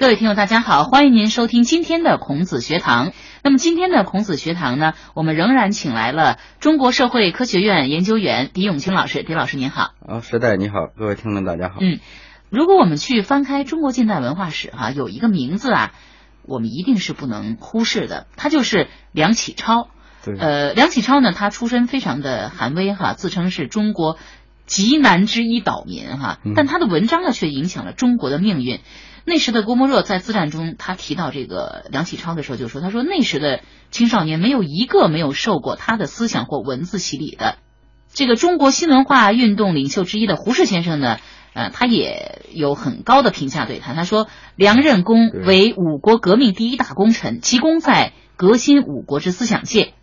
各位听众，大家好，欢迎您收听今天的孔子学堂。那么今天的孔子学堂呢，我们仍然请来了中国社会科学院研究员狄永清老师。狄老师您好。啊，时代你好，各位听众大家好。嗯，如果我们去翻开中国近代文化史哈、有一个名字啊，我们一定是不能忽视的，他就是梁启超。对，呃，梁启超呢，他出身非常的寒微哈，自称是中国极南之一岛民哈，但他的文章呢却影响了中国的命运。那时的郭沫若在自传中，他提到这个梁启超的时候就说：“他说那时的青少年没有一个没有受过他的思想或文字洗礼的。”这个中国新文化运动领袖之一的胡适先生呢，呃，他也有很高的评价对他。他说：“梁任公为五国革命第一大功臣，其功在革新五国之思想界。”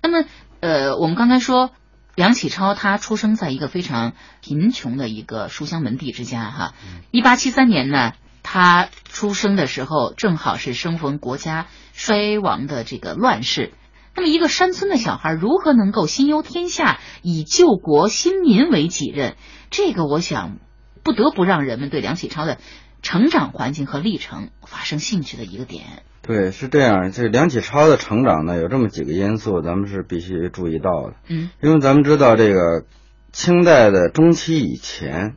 那么，呃，我们刚才说梁启超他出生在一个非常贫穷的一个书香门第之家哈。一八七三年呢。他出生的时候正好是生逢国家衰亡的这个乱世，那么一个山村的小孩如何能够心忧天下，以救国兴民为己任？这个我想不得不让人们对梁启超的成长环境和历程发生兴趣的一个点。对，是这样。这梁启超的成长呢，有这么几个因素，咱们是必须注意到的。嗯，因为咱们知道这个清代的中期以前。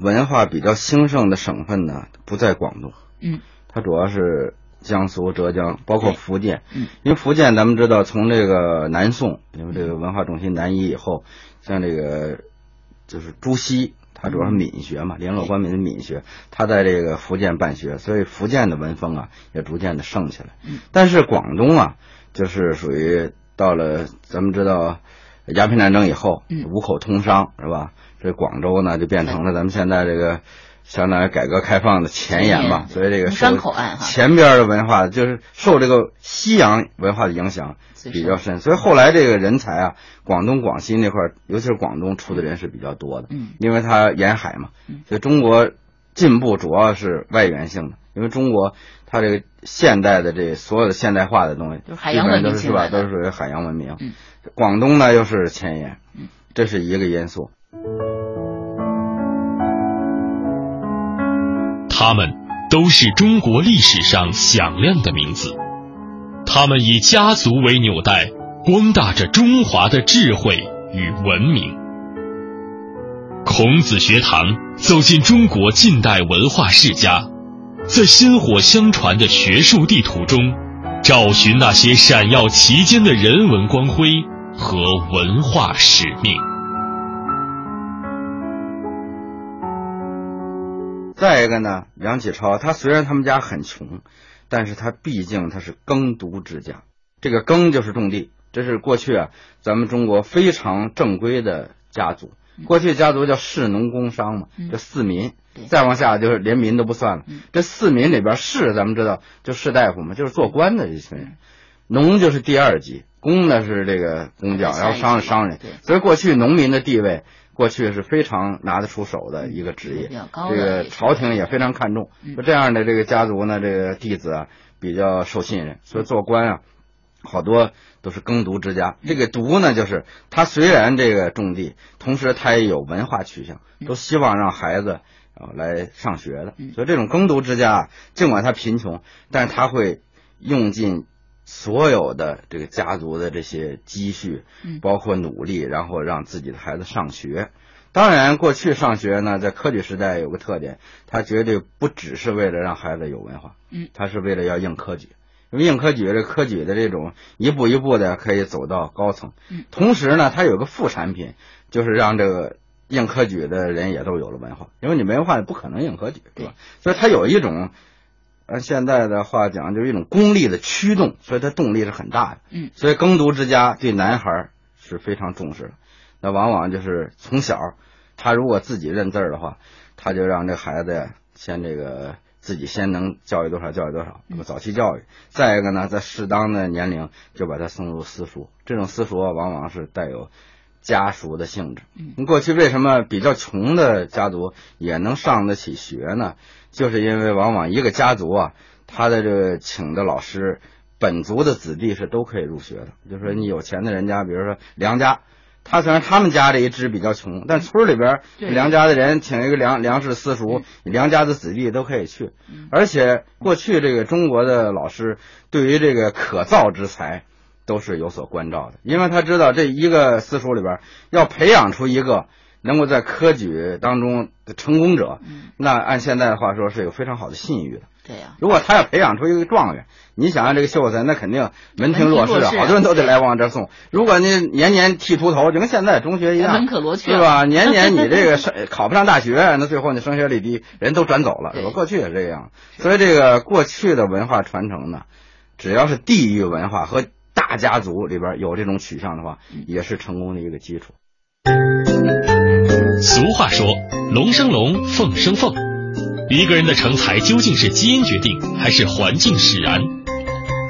文化比较兴盛的省份呢，不在广东，嗯，它主要是江苏、浙江，包括福建，嗯，因为福建咱们知道，从这个南宋，因为这个文化中心南移以后，像这个就是朱熹，他主要是闽学嘛，联络官民的闽学，他在这个福建办学，所以福建的文风啊也逐渐的盛起来，嗯，但是广东啊，就是属于到了咱们知道鸦片战争以后，嗯，五口通商是吧？这广州呢，就变成了咱们现在这个相当于改革开放的前沿吧，所以这个山口岸哈，前边的文化就是受这个西洋文化的影响比较深，所以后来这个人才啊，广东、广西那块，尤其是广东出的人是比较多的，嗯，因为它沿海嘛，所以中国进步主要是外源性的，因为中国它这个现代的这所有的现代化的东西，海洋文明是吧，都是属于海洋文明，嗯，广东呢又是前沿，嗯，这是一个因素。他们都是中国历史上响亮的名字，他们以家族为纽带，光大着中华的智慧与文明。孔子学堂走进中国近代文化世家，在薪火相传的学术地图中，找寻那些闪耀其间的人文光辉和文化使命。再一个呢，梁启超他虽然他们家很穷，但是他毕竟他是耕读之家。这个耕就是种地，这是过去啊咱们中国非常正规的家族。过去家族叫士农工商嘛，这四民，再往下就是连民都不算了。这四民里边士咱们知道就士大夫嘛，就是做官的这群人。农就是第二级，工呢是这个工匠，然后商是商人。所以过去农民的地位。过去是非常拿得出手的一个职业，这个朝廷也非常看重。就这样的这个家族呢，这个弟子啊比较受信任，所以做官啊好多都是耕读之家。这个读呢，就是他虽然这个种地，同时他也有文化取向，都希望让孩子啊来上学的。所以这种耕读之家，尽管他贫穷，但是他会用尽。所有的这个家族的这些积蓄，包括努力，然后让自己的孩子上学。当然，过去上学呢，在科举时代有个特点，他绝对不只是为了让孩子有文化，嗯，他是为了要应科举。因为应科举，这科举的这种一步一步的可以走到高层。嗯，同时呢，它有个副产品，就是让这个应科举的人也都有了文化。因为你没文化，不可能应科举，对吧？所以它有一种。按现在的话讲，就是一种功利的驱动，所以它动力是很大的。嗯，所以耕读之家对男孩是非常重视的。那往往就是从小，他如果自己认字儿的话，他就让这孩子呀，先这个自己先能教育多少教育多少，那么早期教育。再一个呢，在适当的年龄就把他送入私塾，这种私塾往往是带有家塾的性质。嗯，过去为什么比较穷的家族也能上得起学呢？就是因为往往一个家族啊，他的这个请的老师，本族的子弟是都可以入学的。就说你有钱的人家，比如说梁家，他虽然他们家这一支比较穷，但村里边梁家的人请一个梁梁氏私塾，梁家的子弟都可以去。而且过去这个中国的老师对于这个可造之才都是有所关照的，因为他知道这一个私塾里边要培养出一个能够在科举当中的成功者，那按现在的话说是有非常好的信誉的。对呀，如果他要培养出一个状元，你想想这个秀才，那肯定门庭若市啊，好多人都得来往这送。如果你年年剃秃头，就跟现在中学一样，门可罗雀，是吧？年年你这个升考不上大学，那最后你升学率低，人都转走了，是吧？过去也这样，所以这个过去的文化传承呢，只要是地域文化和大家族里边有这种取向的话，也是成功的一个基础。俗话说，龙生龙，凤生凤。一个人的成才究竟是基因决定还是环境使然？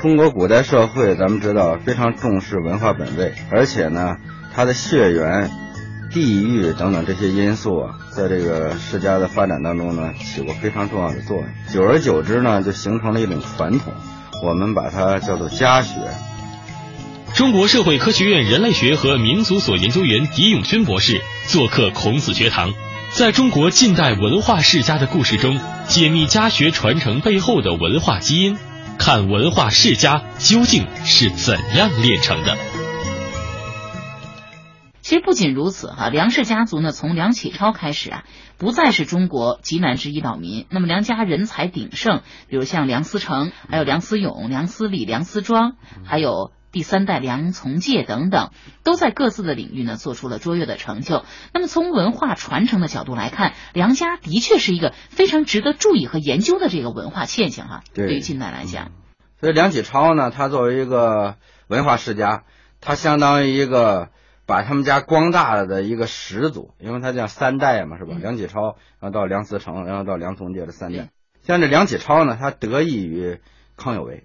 中国古代社会，咱们知道非常重视文化本位，而且呢，它的血缘、地域等等这些因素啊，在这个世家的发展当中呢，起过非常重要的作用。久而久之呢，就形成了一种传统，我们把它叫做家学。中国社会科学院人类学和民族所研究员狄永勋博士做客孔子学堂。在中国近代文化世家的故事中，解密家学传承背后的文化基因，看文化世家究竟是怎样炼成的。其实不仅如此哈，梁氏家族呢，从梁启超开始啊，不再是中国极难之一岛民。那么梁家人才鼎盛，比如像梁思成，还有梁思永、梁思礼、梁思庄，还有。第三代梁从诫等等，都在各自的领域呢做出了卓越的成就。那么从文化传承的角度来看，梁家的确是一个非常值得注意和研究的这个文化现象哈。对于近代来讲，所以梁启超呢，他作为一个文化世家，他相当于一个把他们家光大了的一个始祖，因为他叫三代嘛，是吧？梁启超，然后到梁思成，然后到梁从诫的三代。像这梁启超呢，他得益于康有为。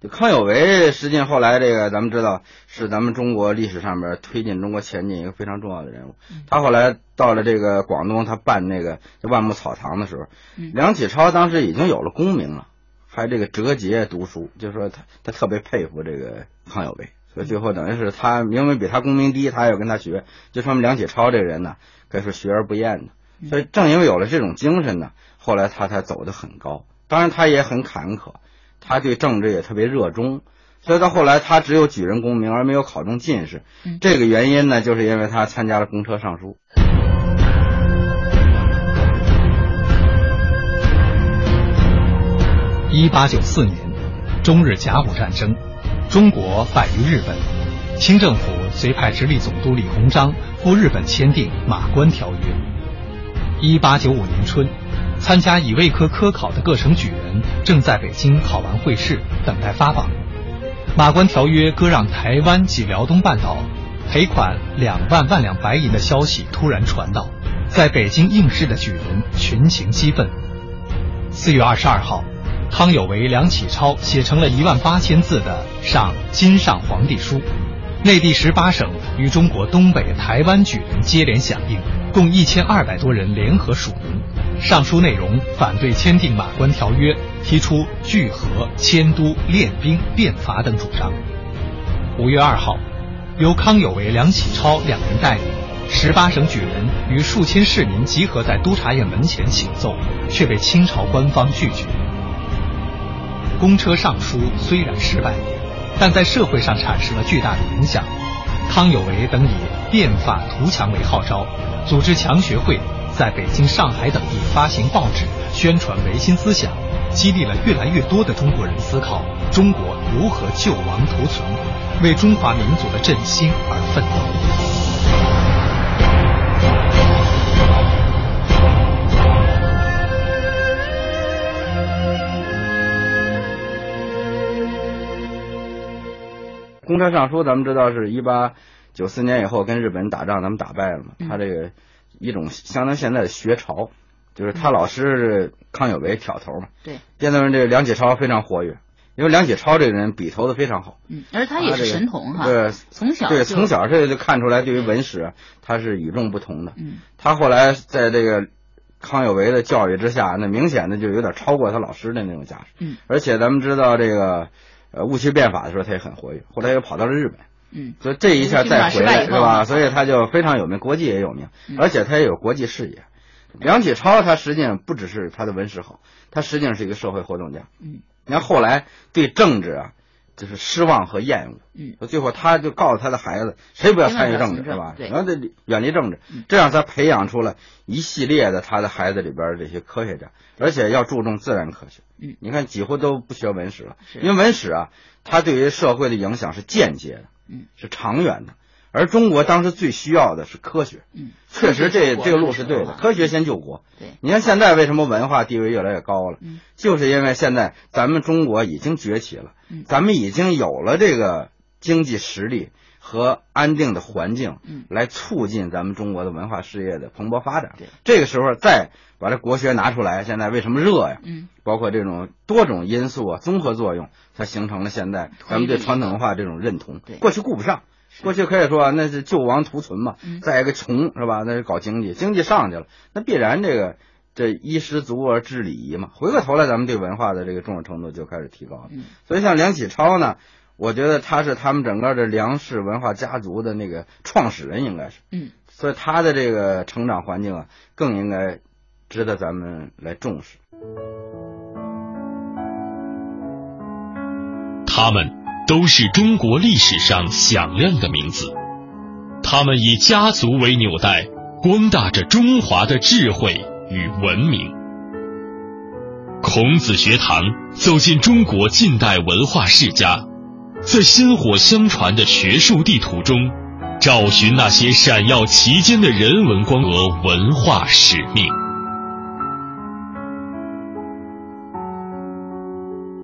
就康有为，实际上后来这个咱们知道是咱们中国历史上边推进中国前进一个非常重要的人物。他后来到了这个广东，他办那个万木草堂的时候，梁启超当时已经有了功名了，还这个折节读书，就说他他特别佩服这个康有为，所以最后等于是他明明比他功名低，他也要跟他学，就说明梁启超这个人呢，可以说学而不厌的。所以正因为有了这种精神呢，后来他才走得很高。当然他也很坎坷。他对政治也特别热衷，所以到后来他只有举人功名而没有考中进士。这个原因呢，就是因为他参加了公车上书。一八九四年，中日甲午战争，中国败于日本，清政府遂派直隶总督李鸿章赴日本签订《马关条约》。一八九五年春。参加乙未科科考的各省举人正在北京考完会试，等待发榜。马关条约割让台湾及辽东半岛，赔款两万万两白银的消息突然传到，在北京应试的举人群情激愤。四月二十二号，康有为、梁启超写成了一万八千字的《上金上皇帝书》，内地十八省与中国东北、台湾举人接连响应，共一千二百多人联合署名。上书内容反对签订马关条约，提出聚合、迁都、练兵、变法等主张。五月二号，由康有为、梁启超两人带领十八省举人与数千市民集合在督察院门前请奏，却被清朝官方拒绝。公车上书虽然失败，但在社会上产生了巨大的影响。康有为等以变法图强为号召，组织强学会。在北京、上海等地发行报纸，宣传维新思想，激励了越来越多的中国人思考中国如何救亡图存，为中华民族的振兴而奋斗。公车上书，咱们知道是一八九四年以后跟日本人打仗，咱们打败了嘛？他这个。一种相当现在的学潮，就是他老师康有为挑头嘛。对，现在这梁启超非常活跃，因为梁启超这个人笔头子非常好。嗯，而他也是神童哈。对，从小对从小这就看出来，对于文史他是与众不同的。嗯，他后来在这个康有为的教育之下，那明显的就有点超过他老师的那种架势。嗯，而且咱们知道这个呃戊戌变法的时候，他也很活跃，后来又跑到了日本。嗯，所以这一下再回来是吧？所以他就非常有名，国际也有名，嗯而且他也有国际视野。梁启超他实际上不只是他的文史好，他实际上是一个社会活动家。嗯，你看后来对政治啊，就是失望和厌恶。嗯，最后他就告诉他的孩子，谁不要参与政治是吧？对然后得远离政治嗯，这样他培养出了一系列的他的孩子里边这些科学家，而且要注重自然科学。嗯，你看几乎都不学文史了，因为文史啊，它对于社会的影响是间接的，嗯，是长远的。而中国当时最需要的是科学，嗯，确实这这个路是对的，科学先救国。对，你看现在为什么文化地位越来越高了？嗯，就是因为现在咱们中国已经崛起了，嗯咱们已经有了这个经济实力和安定的环境，嗯来促进咱们中国的文化事业的蓬勃发展对。这个时候再把这国学拿出来，现在为什么热呀？嗯包括这种多种因素啊，综合作用，才形成了现在咱们对传统文化这种认同对。过去顾不上，过去可以说那是救亡图存嘛嗯，再一个穷是吧？那是搞经济，经济上去了，那必然这个这衣食足而知礼仪嘛。回过头来，咱们对文化的这个重视程度就开始提高了。嗯所以像梁启超呢，我觉得他是他们整个的梁氏文化家族的那个创始人，应该是。嗯，所以他的这个成长环境啊，更应该值得咱们来重视。他们都是中国历史上响亮的名字，他们以家族为纽带，光大着中华的智慧与文明。孔子学堂走进中国近代文化世家，在薪火相传的学术地图中，找寻那些闪耀其间的人文光和文化使命。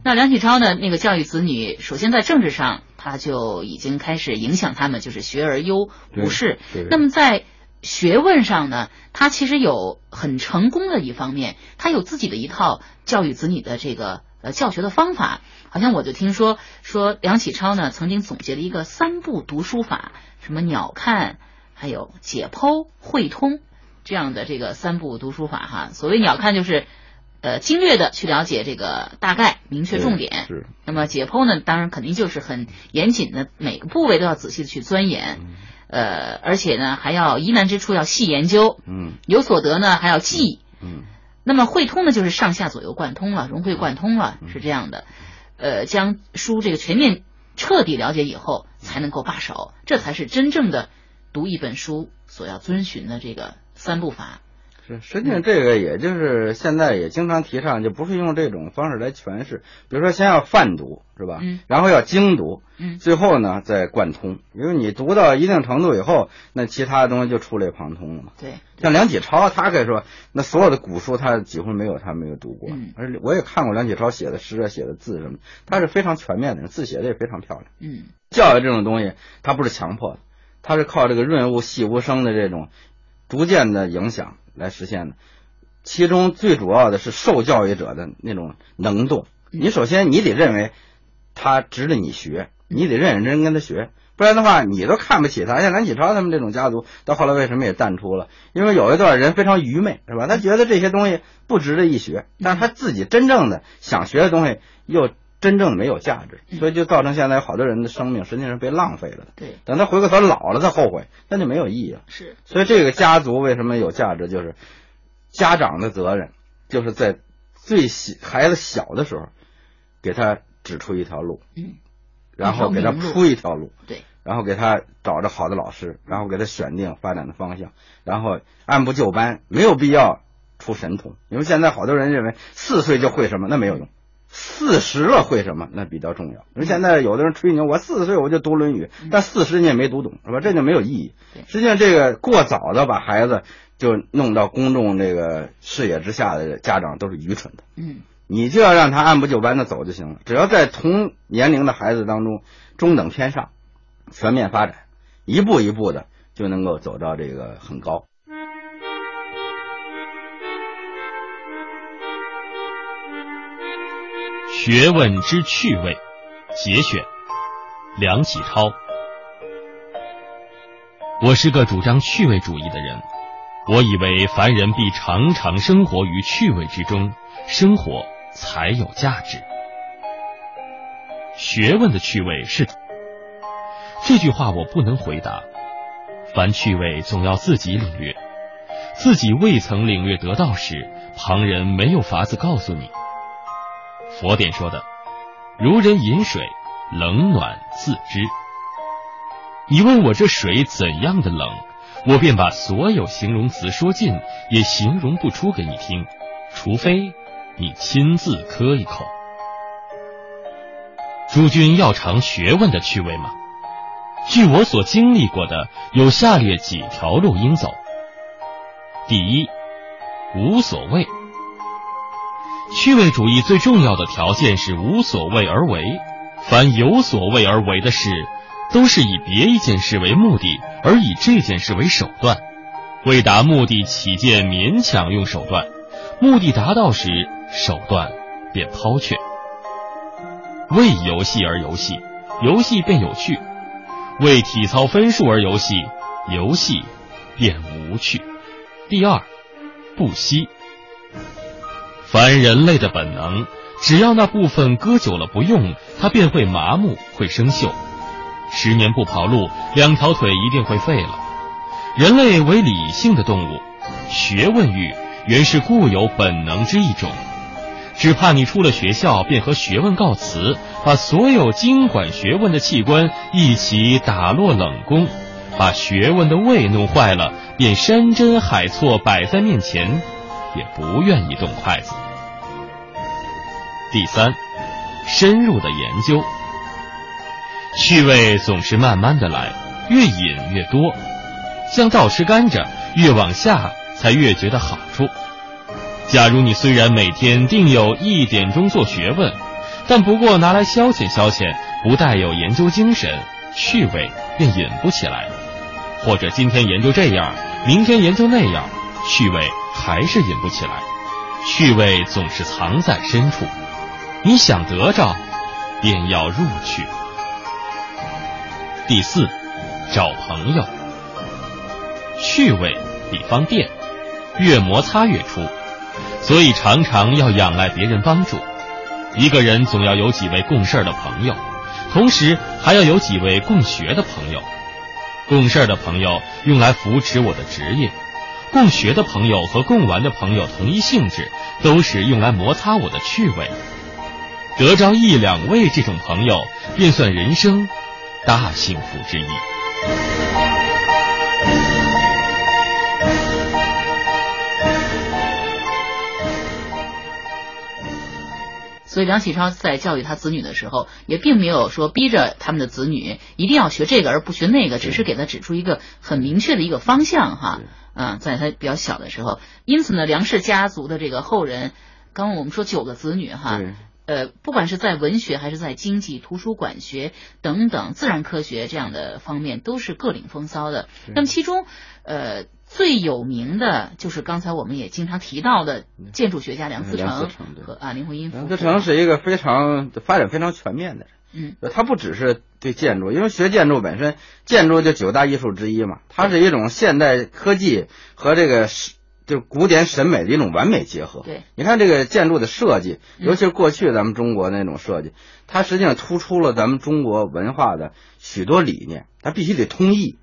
那梁启超呢？那个教育子女，首先在政治上，他就已经开始影响他们，就是学而优无士。对那么在学问上呢，他其实有很成功的一方面，他有自己的一套教育子女的这个呃教学的方法。好像我就听说说梁启超呢曾经总结了一个三步读书法，什么鸟看，还有解剖、会通这样的这个三步读书法哈。所谓鸟看就是。呃，精略的去了解这个大概，明确重点。是，那么解剖呢，当然肯定就是很严谨的，每个部位都要仔细的去钻研。呃，而且呢，还要疑难之处要细研究，嗯有所得呢还要记。嗯那么会通呢，就是上下左右贯通了，融会贯通了，嗯是这样的。呃，将书这个全面彻底了解以后，才能够罢手，这才是真正的读一本书所要遵循的这个三步法。是，实际上这个也就是现在也经常提倡，就不是用这种方式来诠释。比如说，先要泛读，是吧？嗯。然后要精读，嗯最后呢再贯通。因为你读到一定程度以后，那其他的东西就触类旁通了嘛。对，像梁启超，他可以说，那所有的古书他几乎没有他没有读过，嗯而且我也看过梁启超写的诗啊、写的字什么，他是非常全面的人，字写的也非常漂亮。嗯教育这种东西，它不是强迫的，它是靠这个润物细无声的这种逐渐的影响来实现的。其中最主要的是受教育者的那种能动。你首先你得认为他值得你学，你得认认真真跟他学，不然的话你都看不起他。像梁启超他们这种家族，到后来为什么也淡出了？因为有一段人非常愚昧，是吧？他觉得这些东西不值得一学，但是他自己真正的想学的东西又真正没有价值，所以就造成现在有好多人的生命实际上是被浪费了的。对，等他回过头老了他后悔，那就没有意义了。是，所以这个家族为什么有价值，就是家长的责任，就是在最小孩子小的时候，给他指出一条路，嗯，然后给他铺一条路，对，然后给他找着好的老师，然后给他选定发展的方向，然后按部就班，没有必要出神童，因为现在好多人认为四岁就会什么，那没有用。四十了会什么？那比较重要。因为现在有的人吹牛，我四十岁我就读《论语》，但四十你也没读懂，是吧？这就没有意义。实际上，这个过早的把孩子就弄到公众这个视野之下的家长都是愚蠢的。嗯你就要让他按部就班的走就行了。只要在同年龄的孩子当中中等偏上，全面发展，一步一步的就能够走到这个很高。学问之趣味，节选，梁启超。我是个主张趣味主义的人，我以为凡人必常常生活于趣味之中，生活才有价值。学问的趣味是，这句话我不能回答。凡趣味总要自己领略，自己未曾领略得到时，旁人没有法子告诉你。佛典说的，如人饮水，冷暖自知。你问我这水怎样的冷，我便把所有形容词说尽，也形容不出给你听，除非你亲自喝一口。诸君要尝学问的趣味吗？据我所经历过的，有下列几条路应走。第一，无所谓。趣味主义最重要的条件是无所谓而为。凡有所谓而为的事，都是以别一件事为目的，而以这件事为手段。为达目的起见，勉强用手段；目的达到时，手段便抛却。为游戏而游戏，游戏便有趣；为体操分数而游戏，游戏便无趣。第二，不惜。凡人类的本能，只要那部分搁久了不用，它便会麻木，会生锈。十年不跑路，两条腿一定会废了。人类为理性的动物，学问欲原是固有本能之一种。只怕你出了学校，便和学问告辞，把所有经管学问的器官一起打落冷宫，把学问的胃弄坏了，便山珍海错摆在面前，也不愿意动筷子。第三，深入的研究，趣味总是慢慢的来，越饮越多，像倒吃甘蔗，越往下才越觉得好处。假如你虽然每天定有一点钟做学问，但不过拿来消遣消遣，不带有研究精神，趣味便引不起来；或者今天研究这样，明天研究那样，趣味还是引不起来。趣味总是藏在深处，你想得着，便要入去。第四，找朋友。趣味比方电，越摩擦越出。所以常常要仰赖别人帮助。一个人总要有几位共事的朋友，同时还要有几位共学的朋友。共事的朋友用来扶持我的职业，共学的朋友和共玩的朋友同一性质，都是用来摩擦我的趣味。得着一两位这种朋友，便算人生大幸福之一。所以梁启超在教育他子女的时候，也并没有说逼着他们的子女一定要学这个而不学那个，只是给他指出一个很明确的一个方向哈。啊，在他比较小的时候，因此呢，梁氏家族的这个后人，刚刚我们说九个子女哈，呃，不管是在文学还是在经济、图书馆学等等自然科学这样的方面，都是各领风骚的。那么其中，呃。最有名的就是刚才我们也经常提到的建筑学家梁思成和啊林徽因。梁思成是一个非常发展非常全面的人，嗯，他不只是对建筑，因为学建筑本身，建筑就九大艺术之一嘛，它是一种现代科技和这个就古典审美的一种完美结合。对，你看这个建筑的设计，尤其是过去咱们中国那种设计，它实际上突出了咱们中国文化的许多理念，它必须得通义。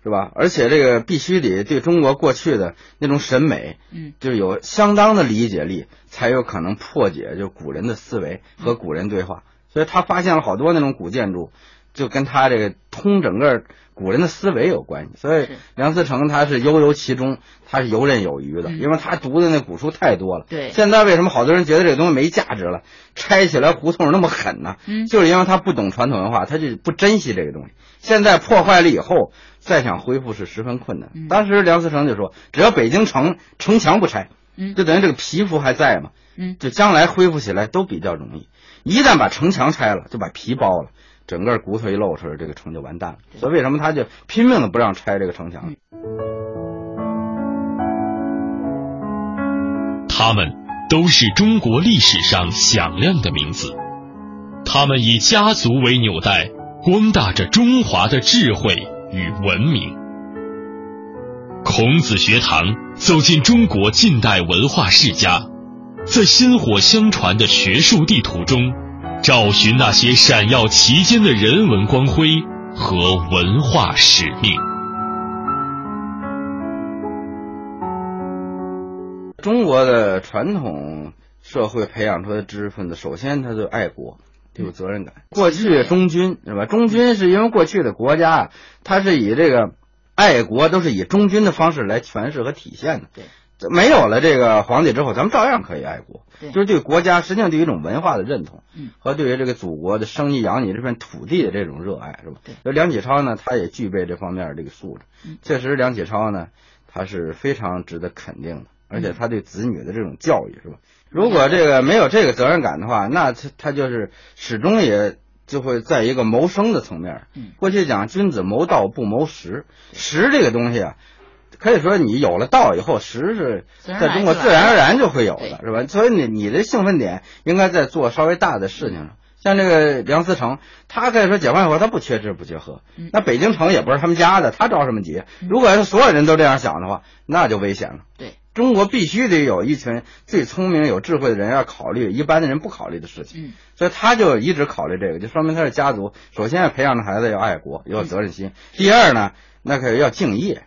是吧？而且这个必须得对中国过去的那种审美，嗯，就有相当的理解力，才有可能破解就古人的思维和古人对话。所以他发现了好多那种古建筑，就跟他这个通整个古人的思维有关系。所以梁思成他是悠游其中，他是游刃有余的，因为他读的那古书太多了。对，现在为什么好多人觉得这个东西没价值了，拆起来胡同那么狠呢？嗯，就是因为他不懂传统文化，他就不珍惜这个东西。现在破坏了以后。再想恢复是十分困难。当时梁思成就说：“只要北京城城墙不拆，嗯，就等于这个皮肤还在嘛，嗯，就将来恢复起来都比较容易。一旦把城墙拆了，就把皮剥了，整个骨头一露出来，这个城就完蛋了。所以为什么他就拼命的不让拆这个城墙？他们都是中国历史上响亮的名字，他们以家族为纽带，光大着中华的智慧。”与文明，孔子学堂走进中国近代文化世家，在薪火相传的学术地图中，找寻那些闪耀其间的人文光辉和文化使命。中国的传统社会培养出来的知识分子，首先他就爱国，就有责任感。过去忠君是吧？忠君是因为过去的国家啊，它是以这个爱国都是以忠君的方式来诠释和体现的。对。没有了这个皇帝之后，咱们照样可以爱国，就是对国家实际上对于一种文化的认同，嗯，和对于这个祖国的生你养你这片土地的这种热爱，是吧？对。所以梁启超呢，他也具备这方面这个素质。嗯，确实，梁启超呢，他是非常值得肯定的，而且他对子女的这种教育，是吧？如果这个没有这个责任感的话，那他他就是始终也就会在一个谋生的层面。嗯，过去讲君子谋道不谋食，食这个东西啊。可以说，你有了道以后，食是在中国自然而然就会有的，是吧？所以你你的兴奋点应该在做稍微大的事情上。像这个梁思成，他可以说解放以后他不缺吃不缺喝，那北京城也不是他们家的，他着什么急？如果是所有人都这样想的话，那就危险了。对，中国必须得有一群最聪明、有智慧的人，要考虑一般的人不考虑的事情。嗯，所以他就一直考虑这个，就说明他是家族首先要培养的孩子要爱国，要有责任心。第二呢，那可要敬业。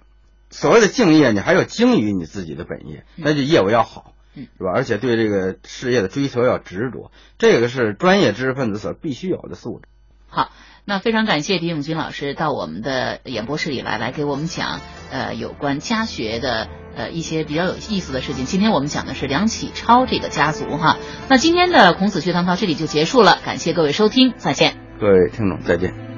所谓的敬业，你还要精于你自己的本业，那就业务要好，嗯，是吧？而且对这个事业的追求要执着，这个是专业知识分子所必须有的素质。好，那非常感谢李永军老师到我们的演播室里来，来给我们讲呃有关家学的呃一些比较有意思的事情。今天我们讲的是梁启超这个家族哈。那今天的孔子学堂到这里就结束了，感谢各位收听，再见。各位听众，再见。